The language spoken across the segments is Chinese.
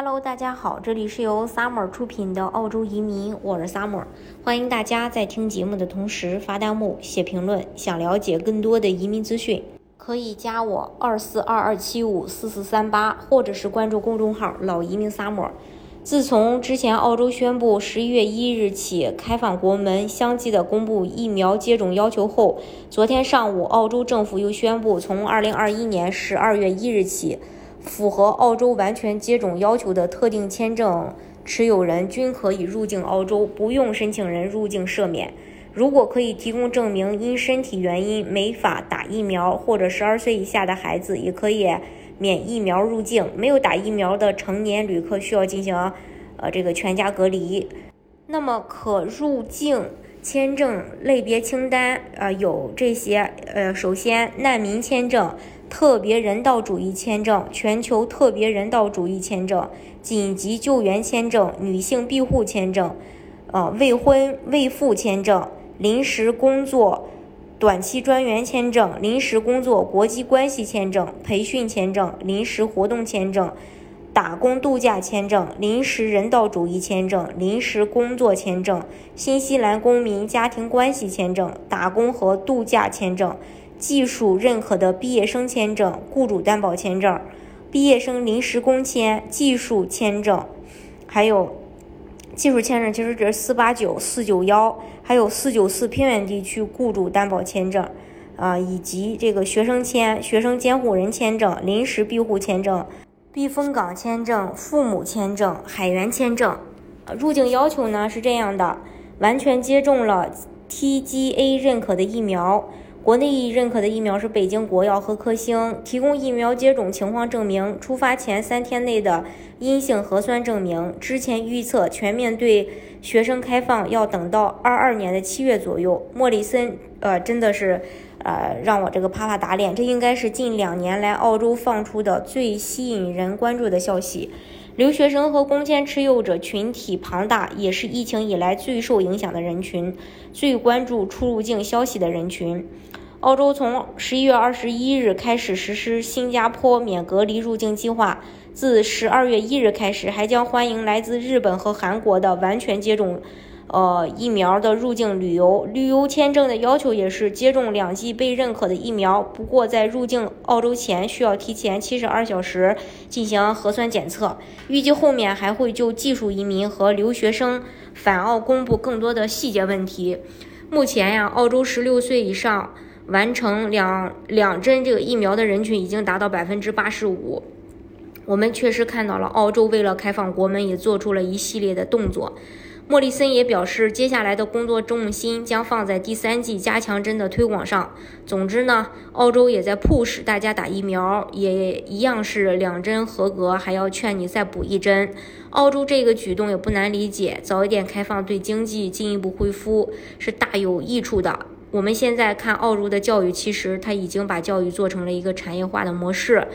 Hello，大家好，这里是由 Summer 出品的澳洲移民，我是 Summer，欢迎大家在听节目的同时发弹幕、写评论。想了解更多的移民资讯，可以加我二四二二七五四四三八，或者是关注公众号“老移民 Summer”。自从之前澳洲宣布十一月一日起开放国门，相继的公布疫苗接种要求后，昨天上午澳洲政府又宣布，从二零二一年十二月一日起。符合澳洲完全接种要求的特定签证持有人均可以入境澳洲，不用申请人入境赦免。如果可以提供证明，因身体原因没法打疫苗，或者十二岁以下的孩子也可以免疫苗入境。没有打疫苗的成年旅客需要进行呃这个全家隔离。那么可入境签证类别清单啊有这些呃，首先难民签证。特别人道主义签证、全球特别人道主义签证、紧急救援签证、女性庇护签证、呃未婚未妇签证、临时工作短期专员签证、临时工作国际关系签证、培训签证、临时活动签证、打工度假签证、临时人道主义签证、临时工作签证、新西兰公民家庭关系签证、打工和度假签证。技术认可的毕业生签证、雇主担保签证、毕业生临时工签、技术签证，还有技术签证，其实这是四八九、四九幺，还有四九四偏远地区雇主担保签证，啊，以及这个学生签、学生监护人签证、临时庇护签证、避风港签证、父母签证、海员签证。入境要求呢是这样的：完全接种了 TGA 认可的疫苗。国内认可的疫苗是北京国药和科兴，提供疫苗接种情况证明，出发前三天内的阴性核酸证明。之前预测全面对学生开放要等到二二年的七月左右。莫里森，呃，真的是，呃，让我这个啪啪打脸。这应该是近两年来澳洲放出的最吸引人关注的消息。留学生和工签持有者群体庞大，也是疫情以来最受影响的人群，最关注出入境消息的人群。澳洲从十一月二十一日开始实施新加坡免隔离入境计划，自十二月一日开始，还将欢迎来自日本和韩国的完全接种，呃疫苗的入境旅游。旅游签证的要求也是接种两剂被认可的疫苗，不过在入境澳洲前需要提前七十二小时进行核酸检测。预计后面还会就技术移民和留学生返澳公布更多的细节问题。目前呀，澳洲十六岁以上。完成两两针这个疫苗的人群已经达到百分之八十五。我们确实看到了，澳洲为了开放国门，也做出了一系列的动作。莫里森也表示，接下来的工作重心将放在第三剂加强针的推广上。总之呢，澳洲也在 push 大家打疫苗，也一样是两针合格，还要劝你再补一针。澳洲这个举动也不难理解，早一点开放对经济进一步恢复是大有益处的。我们现在看澳洲的教育，其实它已经把教育做成了一个产业化的模式。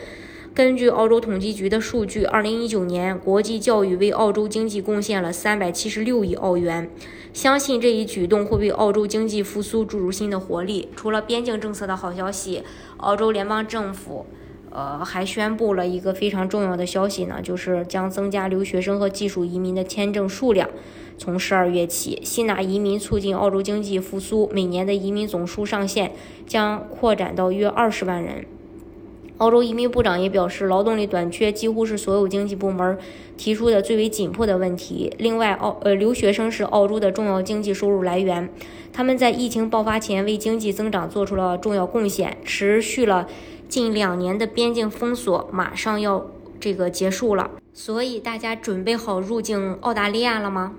根据澳洲统计局的数据，二零一九年国际教育为澳洲经济贡献了三百七十六亿澳元。相信这一举动会为澳洲经济复苏注入新的活力。除了边境政策的好消息，澳洲联邦政府。呃，还宣布了一个非常重要的消息呢，就是将增加留学生和技术移民的签证数量。从十二月起，吸纳移民促进澳洲经济复苏，每年的移民总数上限将扩展到约二十万人。澳洲移民部长也表示，劳动力短缺几乎是所有经济部门提出的最为紧迫的问题。另外，澳呃留学生是澳洲的重要经济收入来源，他们在疫情爆发前为经济增长做出了重要贡献，持续了。近两年的边境封锁马上要这个结束了，所以大家准备好入境澳大利亚了吗？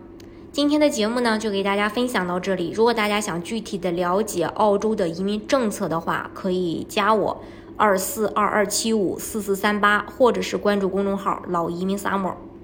今天的节目呢，就给大家分享到这里。如果大家想具体的了解澳洲的移民政策的话，可以加我二四二二七五四四三八，或者是关注公众号“老移民 summer”。